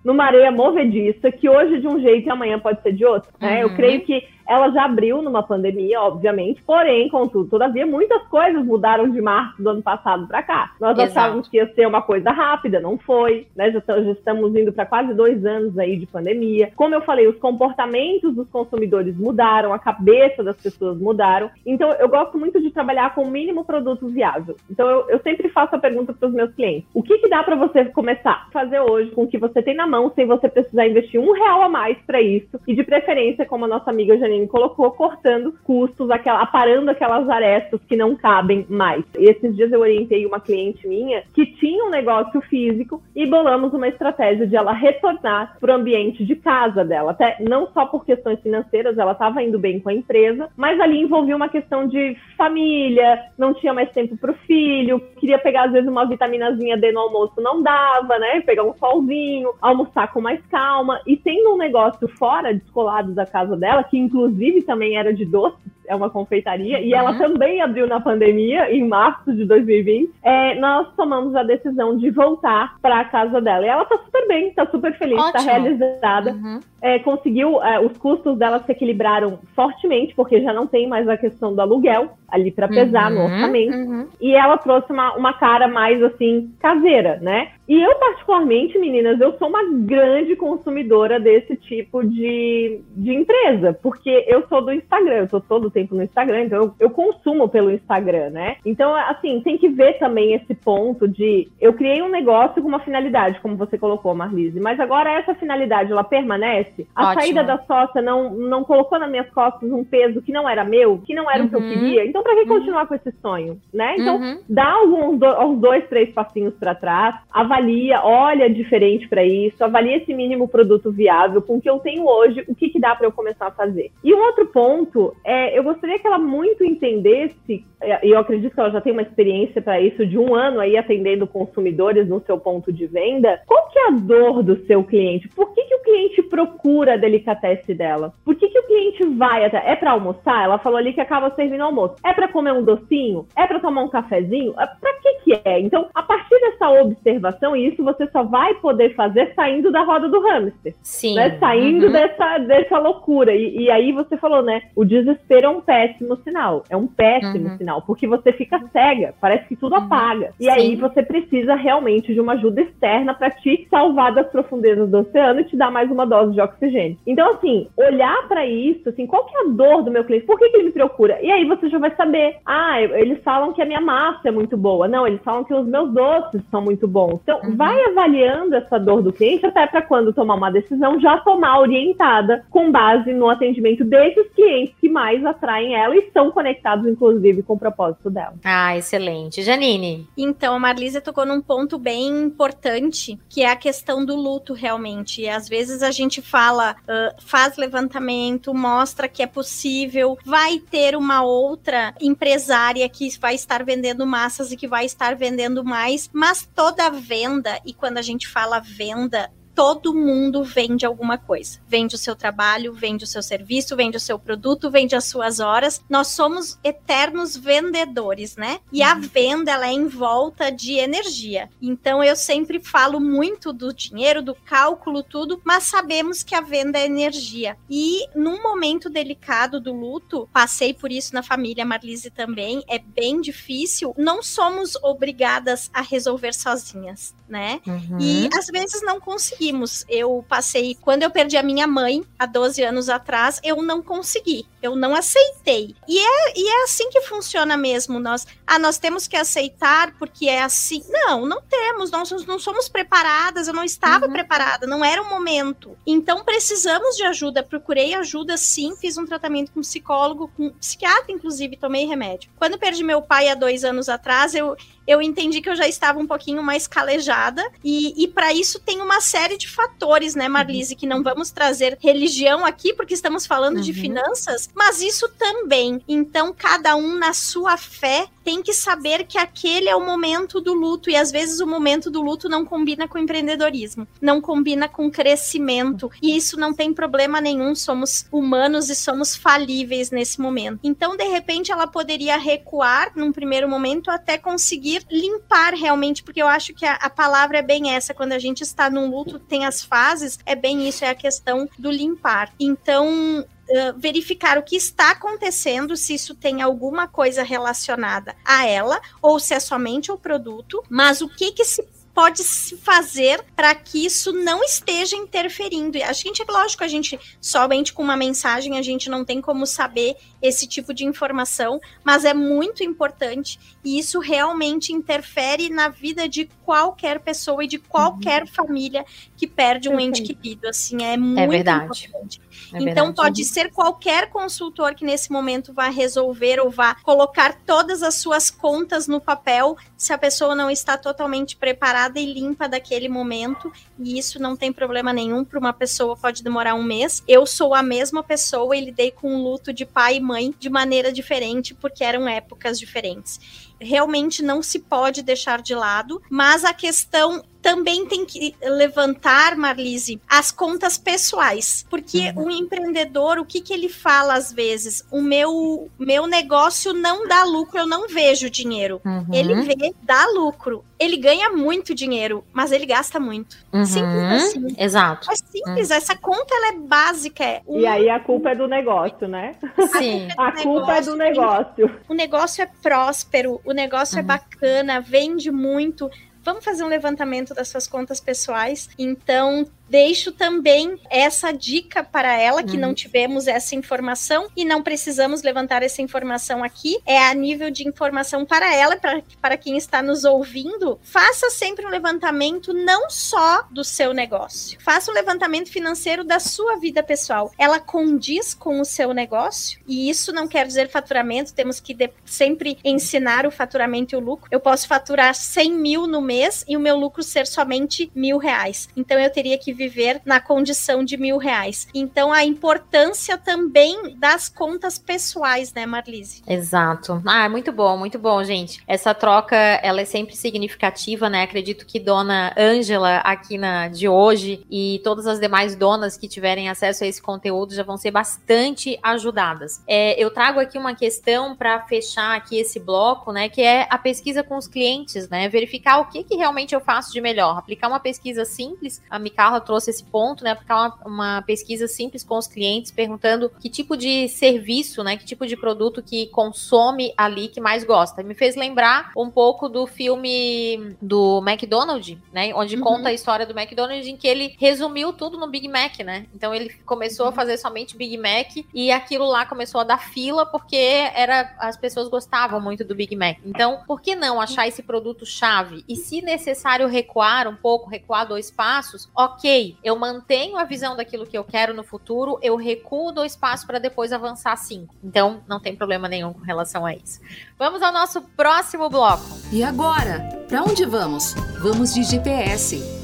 numa areia movediça, que hoje de um jeito e amanhã pode ser de outro. Né? Eu uhum. creio que ela já abriu numa pandemia, obviamente, porém, contudo, todavia, muitas coisas mudaram de março do ano passado para cá. Nós Exato. achávamos que ia ser uma coisa rápida, não foi, né? Já, já estamos indo para quase dois anos aí de pandemia. Como eu falei, os comportamentos dos consumidores mudaram, a cabeça das pessoas mudaram. Então, eu gosto muito de trabalhar com o mínimo produto viável. Então, eu, eu sempre faço a pergunta para os meus clientes: o que, que dá para você começar a fazer hoje com o que você tem na mão, sem você precisar investir um real a mais para isso? E de preferência, como a nossa amiga Janine colocou, cortando custos, aquela, aparando aquelas arestas que não cabem mais. E esses dias eu orientei uma cliente minha que tinha um negócio físico e bolamos uma estratégia de ela retornar para o ambiente de casa dela. Até não só por questões financeiras, ela estava indo bem com a empresa, mas ali envolvia uma questão de família, não tinha mais tempo para o filho, queria pegar às vezes uma vitaminazinha D no almoço, não dava, né? Pegar um solzinho, almoçar com mais calma. E tendo um negócio fora, descolado da casa dela, que inclusive inclusive também era de doces, é uma confeitaria, e ela uhum. também abriu na pandemia, em março de 2020. É, nós tomamos a decisão de voltar para a casa dela. E ela tá super bem, tá super feliz, tá Ótimo. tá realizada. Uhum. É, conseguiu, é, os custos dela se equilibraram fortemente, porque já não tem mais a questão do aluguel ali para pesar uhum. no orçamento. Uhum. E ela trouxe uma, uma cara mais assim, caseira, né? E eu, particularmente, meninas, eu sou uma grande consumidora desse tipo de, de empresa, porque eu sou do Instagram, eu tô todo tempo no Instagram, então eu, eu, consumo pelo Instagram, né? Então, assim, tem que ver também esse ponto de eu criei um negócio com uma finalidade, como você colocou, Marlise, mas agora essa finalidade, ela permanece? A Ótimo. saída da sócia não, não colocou nas minhas costas um peso que não era meu, que não era uhum. o que eu uhum. queria? Então, pra que uhum. continuar com esse sonho, né? Então, uhum. dá alguns, uns dois, três passinhos para trás, avalia, olha diferente para isso, avalia esse mínimo produto viável com o que eu tenho hoje, o que, que dá para eu começar a fazer. E um outro ponto é, eu gostaria que ela muito entendesse, é, e eu acredito que ela já tem uma experiência para isso de um ano aí atendendo consumidores no seu ponto de venda, qual que é a dor do seu cliente? Por que, que o cliente procura a delicatesse dela? Por que, que o cliente vai até? É para almoçar? Ela falou ali que acaba servindo almoço. É para comer um docinho? É para tomar um cafezinho? É, para que que é? Então, a partir dessa observação então, isso você só vai poder fazer saindo da roda do hamster. Sim. Né? Saindo uhum. dessa, dessa loucura. E, e, aí você falou, né? O desespero é um péssimo sinal. É um péssimo uhum. sinal, porque você fica cega. Parece que tudo uhum. apaga. E Sim. aí você precisa realmente de uma ajuda externa para te salvar das profundezas do oceano e te dar mais uma dose de oxigênio. Então, assim, olhar para isso, assim, qual que é a dor do meu cliente? Por que, que ele me procura? E aí você já vai saber. Ah, eles falam que a minha massa é muito boa. Não, eles falam que os meus doces são muito bons. Então, Então, uhum. vai avaliando essa dor do cliente até para quando tomar uma decisão já tomar orientada com base no atendimento desses clientes que mais atraem ela e estão conectados, inclusive, com o propósito dela. Ah, excelente. Janine. Então, a Marlisa tocou num ponto bem importante, que é a questão do luto, realmente. E às vezes a gente fala, uh, faz levantamento, mostra que é possível, vai ter uma outra empresária que vai estar vendendo massas e que vai estar vendendo mais, mas toda venda, e quando a gente fala venda, todo mundo vende alguma coisa. Vende o seu trabalho, vende o seu serviço, vende o seu produto, vende as suas horas. Nós somos eternos vendedores, né? E a uhum. venda ela é em volta de energia. Então eu sempre falo muito do dinheiro, do cálculo, tudo, mas sabemos que a venda é energia. E num momento delicado do luto, passei por isso na família Marlise também, é bem difícil. Não somos obrigadas a resolver sozinhas, né? Uhum. E às vezes não conseguimos conseguimos. Eu passei, quando eu perdi a minha mãe, há 12 anos atrás, eu não consegui, eu não aceitei. E é, e é assim que funciona mesmo. Nós, ah, nós temos que aceitar porque é assim. Não, não temos, nós não somos preparadas, eu não estava uhum. preparada, não era o momento. Então precisamos de ajuda, procurei ajuda sim, fiz um tratamento com psicólogo, com psiquiatra, inclusive, tomei remédio. Quando perdi meu pai há dois anos atrás, eu eu entendi que eu já estava um pouquinho mais calejada. E, e para isso tem uma série de fatores, né, Marlise, que não vamos trazer religião aqui, porque estamos falando uhum. de finanças, mas isso também. Então, cada um na sua fé tem que saber que aquele é o momento do luto. E às vezes o momento do luto não combina com empreendedorismo, não combina com crescimento. E isso não tem problema nenhum. Somos humanos e somos falíveis nesse momento. Então, de repente, ela poderia recuar num primeiro momento até conseguir limpar realmente, porque eu acho que a, a, palavra é bem essa, quando a gente está num luto, tem as fases, é bem isso, é a questão do limpar. Então, Uh, verificar o que está acontecendo, se isso tem alguma coisa relacionada a ela, ou se é somente o produto, mas o que que se pode se fazer para que isso não esteja interferindo? A gente, é lógico, a gente somente com uma mensagem a gente não tem como saber esse tipo de informação, mas é muito importante e isso realmente interfere na vida de qualquer pessoa e de qualquer uhum. família que perde um ente querido. Assim, é, é muito é verdade. importante. É então, pode ser qualquer consultor que nesse momento vá resolver ou vá colocar todas as suas contas no papel, se a pessoa não está totalmente preparada e limpa daquele momento, e isso não tem problema nenhum para uma pessoa, pode demorar um mês. Eu sou a mesma pessoa e lidei com o luto de pai e mãe de maneira diferente, porque eram épocas diferentes realmente não se pode deixar de lado, mas a questão também tem que levantar, Marlise, as contas pessoais. Porque uhum. o empreendedor, o que, que ele fala às vezes? O meu, meu negócio não dá lucro, eu não vejo dinheiro. Uhum. Ele vê, dá lucro. Ele ganha muito dinheiro, mas ele gasta muito. Uhum. Simples assim. Exato. É simples, essa conta ela é básica. É um... E aí a culpa é do negócio, né? Sim. a culpa é do negócio. O negócio é próspero, o negócio é uhum. bacana, vende muito vamos fazer um levantamento das suas contas pessoais. Então, deixo também essa dica para ela, que uhum. não tivemos essa informação e não precisamos levantar essa informação aqui. É a nível de informação para ela, para, para quem está nos ouvindo. Faça sempre um levantamento não só do seu negócio, faça um levantamento financeiro da sua vida pessoal. Ela condiz com o seu negócio, e isso não quer dizer faturamento, temos que sempre ensinar o faturamento e o lucro. Eu posso faturar 100 mil no mês e o meu lucro ser somente mil reais. Então eu teria que viver na condição de mil reais. Então, a importância também das contas pessoais, né, Marlise? Exato. Ah, muito bom, muito bom, gente. Essa troca, ela é sempre significativa, né? Acredito que dona Ângela, aqui na de hoje, e todas as demais donas que tiverem acesso a esse conteúdo já vão ser bastante ajudadas. É, eu trago aqui uma questão para fechar aqui esse bloco, né? Que é a pesquisa com os clientes, né? Verificar o que, que realmente eu faço de melhor. Aplicar uma pesquisa simples. A Micarla trouxe esse ponto, né? Porque é uma, uma pesquisa simples com os clientes, perguntando que tipo de serviço, né? Que tipo de produto que consome ali que mais gosta. Me fez lembrar um pouco do filme do McDonald's, né? Onde uhum. conta a história do McDonald's, em que ele resumiu tudo no Big Mac, né? Então ele começou uhum. a fazer somente Big Mac e aquilo lá começou a dar fila porque era as pessoas gostavam muito do Big Mac. Então, por que não achar esse produto chave? E se necessário recuar um pouco, recuar dois passos, ok, eu mantenho a visão daquilo que eu quero no futuro, eu recuo dois passos para depois avançar cinco. Então, não tem problema nenhum com relação a isso. Vamos ao nosso próximo bloco. E agora, para onde vamos? Vamos de GPS.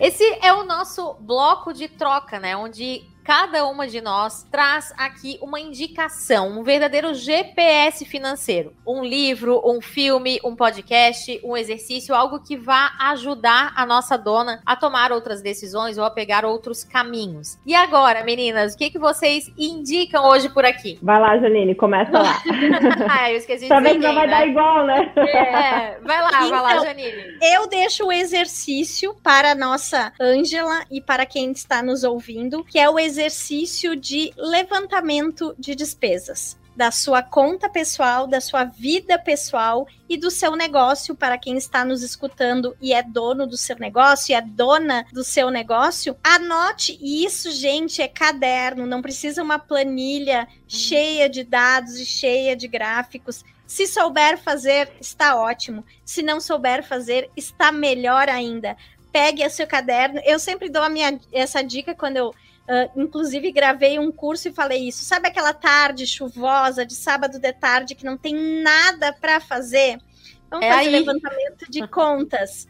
Esse é o nosso bloco de troca, né? Onde cada uma de nós traz aqui uma indicação, um verdadeiro GPS financeiro. Um livro, um filme, um podcast, um exercício, algo que vá ajudar a nossa dona a tomar outras decisões ou a pegar outros caminhos. E agora, meninas, o que, que vocês indicam hoje por aqui? Vai lá, Janine, começa lá. ah, eu esqueci de Talvez não vai né? dar igual, né? É, vai lá, então, vai lá, então, Janine. Eu deixo o exercício para a nossa Ângela e para quem está nos ouvindo, que é o exercício exercício de levantamento de despesas da sua conta pessoal, da sua vida pessoal e do seu negócio para quem está nos escutando e é dono do seu negócio e é dona do seu negócio. Anote isso, gente, é caderno, não precisa uma planilha cheia de dados e cheia de gráficos. Se souber fazer, está ótimo. Se não souber fazer, está melhor ainda. Pegue o seu caderno. Eu sempre dou a minha, essa dica quando eu Uh, inclusive, gravei um curso e falei isso. Sabe aquela tarde chuvosa de sábado de tarde que não tem nada para fazer? Vamos é fazer aí. levantamento de contas.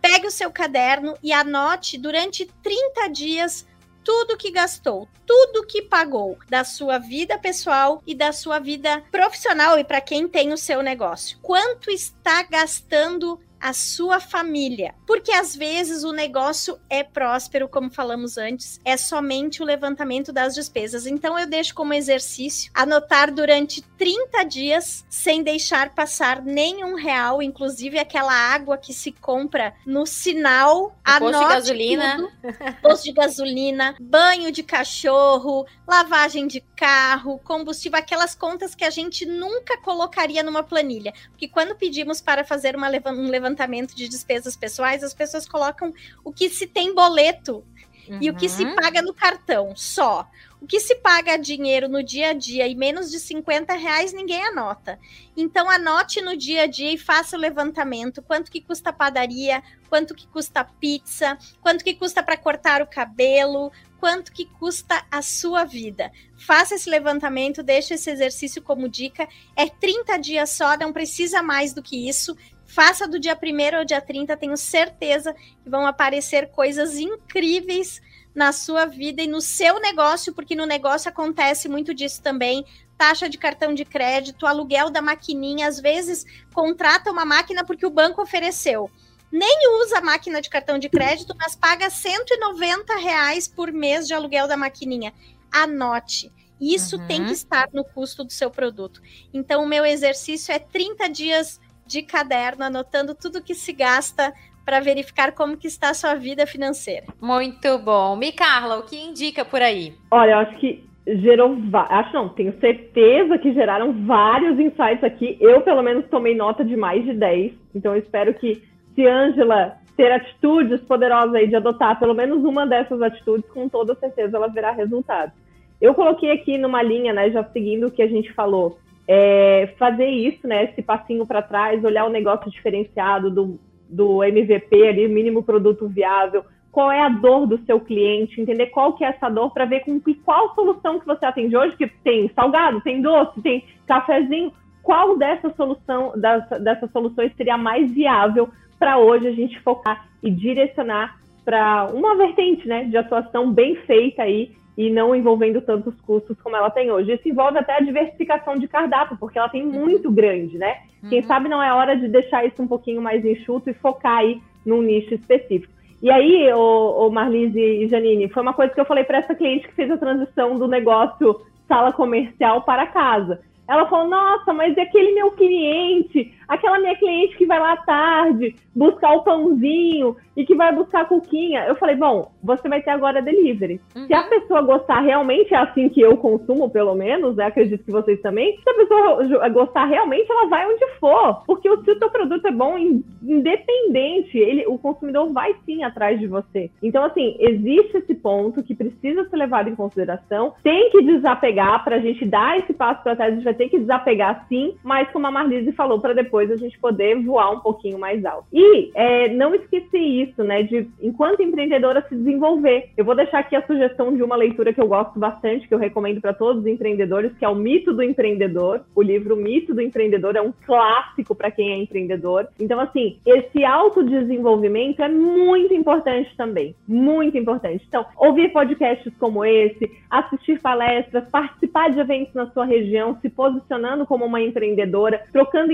Pegue o seu caderno e anote durante 30 dias tudo que gastou, tudo que pagou da sua vida pessoal e da sua vida profissional e para quem tem o seu negócio. Quanto está gastando a sua família. Porque às vezes o negócio é próspero, como falamos antes, é somente o levantamento das despesas. Então eu deixo como exercício anotar durante 30 dias sem deixar passar nenhum real, inclusive aquela água que se compra no sinal, a posto de gasolina, tudo, posto de gasolina, banho de cachorro, lavagem de carro, combustível, aquelas contas que a gente nunca colocaria numa planilha. Porque quando pedimos para fazer uma, um levantamento de despesas pessoais, as pessoas colocam o que se tem boleto uhum. e o que se uhum. paga no cartão, só. O que se paga dinheiro no dia a dia e menos de 50 reais, ninguém anota. Então, anote no dia a dia e faça o levantamento. Quanto que custa a padaria, quanto que custa a pizza, quanto que custa para cortar o cabelo, quanto que custa a sua vida. Faça esse levantamento, deixe esse exercício como dica. É 30 dias só, não precisa mais do que isso. Faça do dia 1 ao dia 30, tenho certeza que vão aparecer coisas incríveis na sua vida e no seu negócio, porque no negócio acontece muito disso também. Taxa de cartão de crédito, aluguel da maquininha, às vezes contrata uma máquina porque o banco ofereceu. Nem usa a máquina de cartão de crédito, mas paga 190 reais por mês de aluguel da maquininha. Anote. Isso uhum. tem que estar no custo do seu produto. Então, o meu exercício é 30 dias de caderno, anotando tudo que se gasta para verificar como que está a sua vida financeira. Muito bom. Mi Carla, o que indica por aí? Olha, eu acho que gerou, acho não, tenho certeza que geraram vários insights aqui. Eu, pelo menos, tomei nota de mais de 10. Então, eu espero que se Ângela ter atitudes poderosas aí de adotar pelo menos uma dessas atitudes, com toda certeza ela verá resultados. Eu coloquei aqui numa linha, né, já seguindo o que a gente falou, é, fazer isso, né, esse passinho para trás, olhar o negócio diferenciado do, do MVP ali, mínimo produto viável, qual é a dor do seu cliente, entender qual que é essa dor para ver com qual solução que você atende hoje, que tem salgado, tem doce, tem cafezinho, qual dessa solução, dessas soluções seria mais viável para hoje a gente focar e direcionar para uma vertente né, de atuação bem feita aí e não envolvendo tantos custos como ela tem hoje. Isso envolve até a diversificação de cardápio, porque ela tem muito grande, né? Uhum. Quem sabe não é hora de deixar isso um pouquinho mais enxuto e focar aí num nicho específico. E aí, o, o Marlise e Janine, foi uma coisa que eu falei para essa cliente que fez a transição do negócio sala comercial para casa. Ela falou: Nossa, mas e aquele meu cliente, aquela minha cliente que vai lá à tarde buscar o pãozinho e que vai buscar a cuquinha. Eu falei: Bom, você vai ter agora delivery. Uhum. Se a pessoa gostar realmente, é assim que eu consumo, pelo menos, né? Acredito que vocês também. Se a pessoa gostar realmente, ela vai onde for. Porque se o seu produto é bom, independente, ele, o consumidor vai sim atrás de você. Então, assim, existe esse ponto que precisa ser levado em consideração. Tem que desapegar para a gente dar esse passo para trás. A gente vai ter que desapegar sim, mas como a Marlise falou, para depois a gente poder voar um pouquinho mais alto. E é, não esquecer isso, né? De enquanto empreendedora se desenvolver. Eu vou deixar aqui a sugestão de uma leitura que eu gosto bastante, que eu recomendo para todos os empreendedores, que é o Mito do Empreendedor. O livro Mito do Empreendedor é um clássico para quem é empreendedor. Então, assim, esse autodesenvolvimento é muito importante também. Muito importante. Então, ouvir podcasts como esse, assistir palestras, participar de eventos na sua região, se posicionando como uma empreendedora, trocando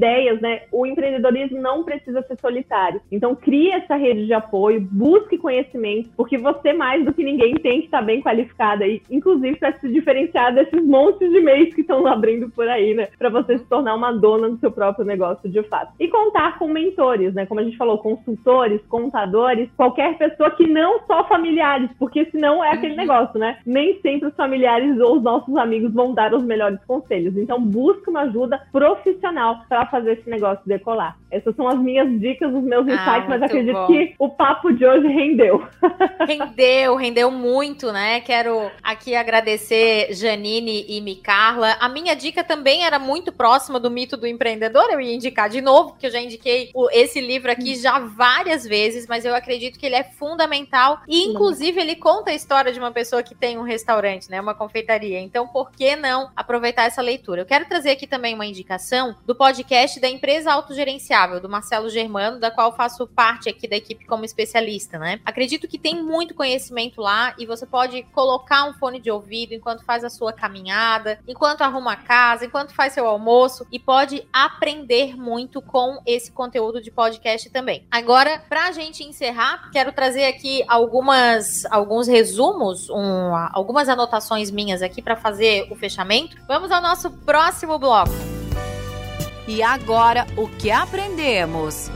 ideias, né? O empreendedorismo não precisa ser solitário. Então, crie essa rede de apoio, busque conhecimento, porque você, mais do que ninguém, tem que estar bem qualificada aí, inclusive para se diferenciar desses montes de meios que estão abrindo por aí, né? Para você se tornar uma dona do seu próprio negócio de fato. E contar com mentores, né? Como a gente falou, consultores, contadores, qualquer pessoa que não só familiares, porque senão é aquele uhum. negócio, né? Nem sempre os familiares ou os nossos amigos vão dar os melhores conselhos. Então, busque uma ajuda profissional para fazer esse negócio decolar. Essas são as minhas dicas, os meus ah, insights, mas acredito bom. que o papo de hoje rendeu. Rendeu, rendeu muito, né? Quero aqui agradecer Janine e Micarla. A minha dica também era muito próxima do mito do empreendedor. Eu ia indicar de novo, porque eu já indiquei esse livro aqui já várias vezes, mas eu acredito que ele é fundamental. E, inclusive, ele conta a história de uma pessoa que tem um restaurante, né? Uma confeitaria. Então, por que não aproveitar essa leitura? Eu quero trazer aqui também uma indicação do podcast da empresa autogerenciável, do Marcelo Germano, da qual faço parte aqui da equipe como especialista, né? Acredito que tem muito conhecimento lá e você pode colocar um fone de ouvido enquanto faz a sua caminhada, enquanto arruma a casa, enquanto faz seu almoço e pode aprender muito com esse conteúdo de podcast também. Agora, pra gente encerrar, quero trazer aqui algumas alguns resumos, um, algumas anotações minhas aqui para fazer o fechamento. Vamos ao nosso próximo bloco. E agora, o que aprendemos?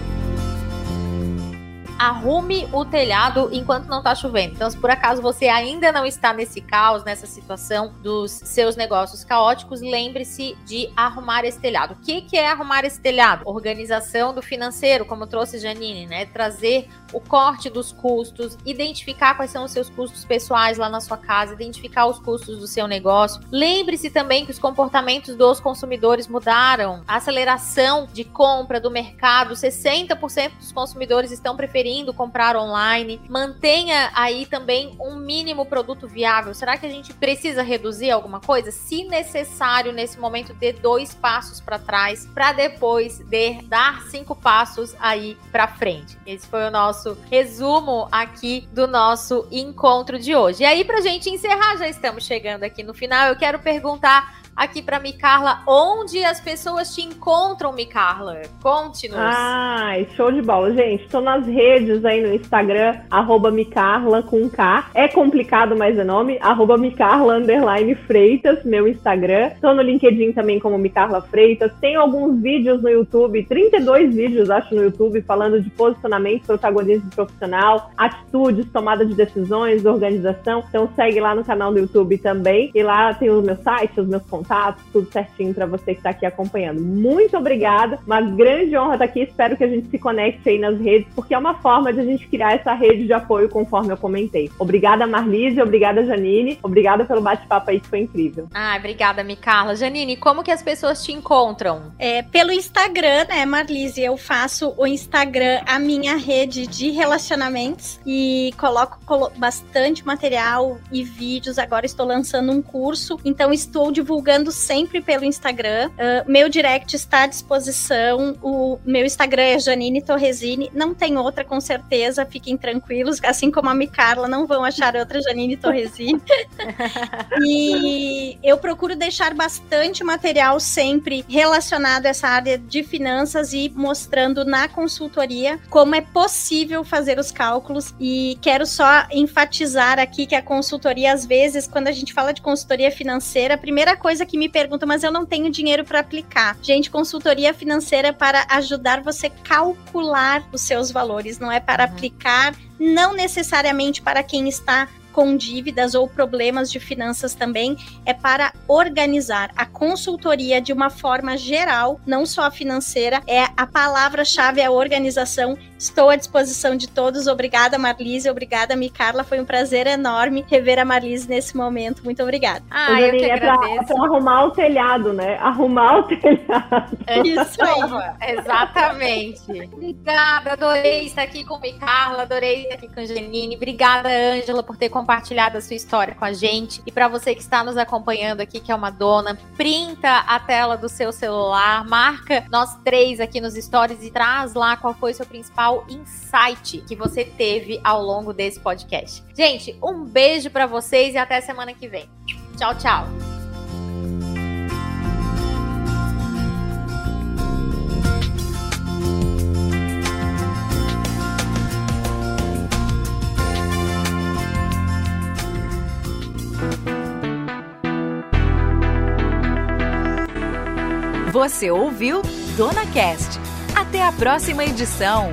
Arrume o telhado enquanto não tá chovendo. Então, se por acaso você ainda não está nesse caos, nessa situação dos seus negócios caóticos, lembre-se de arrumar esse telhado. O que, que é arrumar esse telhado? Organização do financeiro, como trouxe Janine, né? Trazer o corte dos custos, identificar quais são os seus custos pessoais lá na sua casa, identificar os custos do seu negócio. Lembre-se também que os comportamentos dos consumidores mudaram. A aceleração de compra do mercado, 60% dos consumidores estão preferindo preferindo comprar online. Mantenha aí também um mínimo produto viável. Será que a gente precisa reduzir alguma coisa? Se necessário, nesse momento, dê dois passos para trás para depois de dar cinco passos aí para frente. Esse foi o nosso resumo aqui do nosso encontro de hoje. E aí, para gente encerrar, já estamos chegando aqui no final. Eu quero perguntar aqui para Micarla, onde as pessoas te encontram, Micarla? Conte-nos. Ai, show de bola, gente. Estou nas redes aí no Instagram, arroba Micarla com K. É complicado, mas é nome, arroba Micarla underline Freitas, meu Instagram. Estou no LinkedIn também como Micarla Freitas. Tenho alguns vídeos no YouTube, 32 vídeos, acho, no YouTube, falando de posicionamento, protagonismo profissional, atitudes, tomada de decisões, organização. Então segue lá no canal do YouTube também. E lá tem o meu site, os meus contatos contatos, tudo certinho para você que está aqui acompanhando. Muito obrigada, uma grande honra estar aqui. Espero que a gente se conecte aí nas redes, porque é uma forma de a gente criar essa rede de apoio, conforme eu comentei. Obrigada, Marlise, obrigada, Janine, obrigada pelo bate-papo aí que foi incrível. Ah, obrigada, Micarla. Janine, como que as pessoas te encontram? É, pelo Instagram, né, Marlise? Eu faço o Instagram a minha rede de relacionamentos e coloco colo bastante material e vídeos. Agora estou lançando um curso, então estou divulgando divulgando sempre pelo Instagram. Uh, meu direct está à disposição. O meu Instagram é Janine Torresini. Não tem outra, com certeza. Fiquem tranquilos. Assim como a Micarla, não vão achar outra Janine Torresini. e eu procuro deixar bastante material sempre relacionado a essa área de finanças e mostrando na consultoria como é possível fazer os cálculos. E quero só enfatizar aqui que a consultoria, às vezes, quando a gente fala de consultoria financeira, a primeira coisa certeza que me perguntam, mas eu não tenho dinheiro para aplicar. Gente, consultoria financeira é para ajudar você a calcular os seus valores, não é para uhum. aplicar, não necessariamente para quem está com dívidas ou problemas de finanças também, é para organizar a consultoria de uma forma geral, não só financeira, é a palavra-chave é a organização. Estou à disposição de todos. Obrigada, Marlise. Obrigada, Micarla. Foi um prazer enorme rever a Marlise nesse momento. Muito obrigada. Ah, eu, eu que agradeço. É pra, pra arrumar o telhado, né? Arrumar o telhado. É isso aí. Exatamente. Obrigada, adorei estar aqui com Micarla, adorei estar aqui com a Janine. Obrigada, Ângela, por ter compartilhado a sua história com a gente. E para você que está nos acompanhando aqui, que é uma dona, printa a tela do seu celular, marca nós três aqui nos stories e traz lá qual foi o seu principal insight que você teve ao longo desse podcast. Gente, um beijo para vocês e até semana que vem. Tchau, tchau. Você ouviu Dona Cast. Até a próxima edição.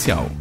comercial.